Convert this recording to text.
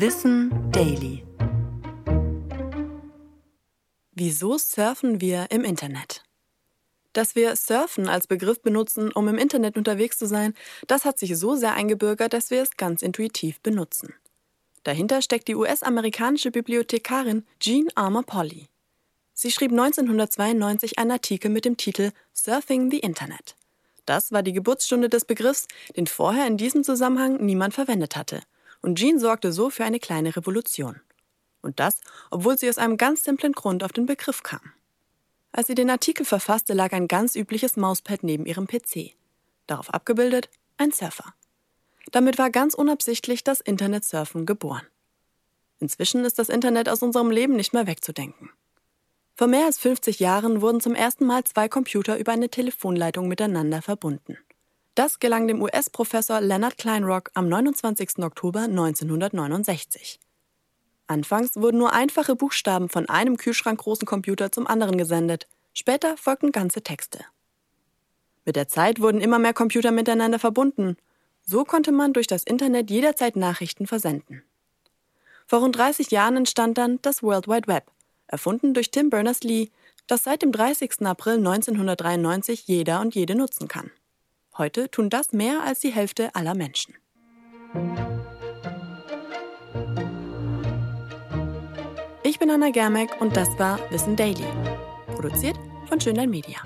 Wissen Daily. Wieso surfen wir im Internet? Dass wir Surfen als Begriff benutzen, um im Internet unterwegs zu sein, das hat sich so sehr eingebürgert, dass wir es ganz intuitiv benutzen. Dahinter steckt die US-amerikanische Bibliothekarin Jean Armour Polly. Sie schrieb 1992 einen Artikel mit dem Titel Surfing the Internet. Das war die Geburtsstunde des Begriffs, den vorher in diesem Zusammenhang niemand verwendet hatte. Und Jean sorgte so für eine kleine Revolution. Und das, obwohl sie aus einem ganz simplen Grund auf den Begriff kam. Als sie den Artikel verfasste, lag ein ganz übliches Mauspad neben ihrem PC. Darauf abgebildet ein Surfer. Damit war ganz unabsichtlich das Internetsurfen geboren. Inzwischen ist das Internet aus unserem Leben nicht mehr wegzudenken. Vor mehr als 50 Jahren wurden zum ersten Mal zwei Computer über eine Telefonleitung miteinander verbunden. Das gelang dem US-Professor Leonard Kleinrock am 29. Oktober 1969. Anfangs wurden nur einfache Buchstaben von einem kühlschrankgroßen Computer zum anderen gesendet. Später folgten ganze Texte. Mit der Zeit wurden immer mehr Computer miteinander verbunden. So konnte man durch das Internet jederzeit Nachrichten versenden. Vor rund 30 Jahren entstand dann das World Wide Web, erfunden durch Tim Berners-Lee, das seit dem 30. April 1993 jeder und jede nutzen kann. Heute tun das mehr als die Hälfte aller Menschen. Ich bin Anna Germeck und das war Wissen Daily, produziert von Schönlein Media.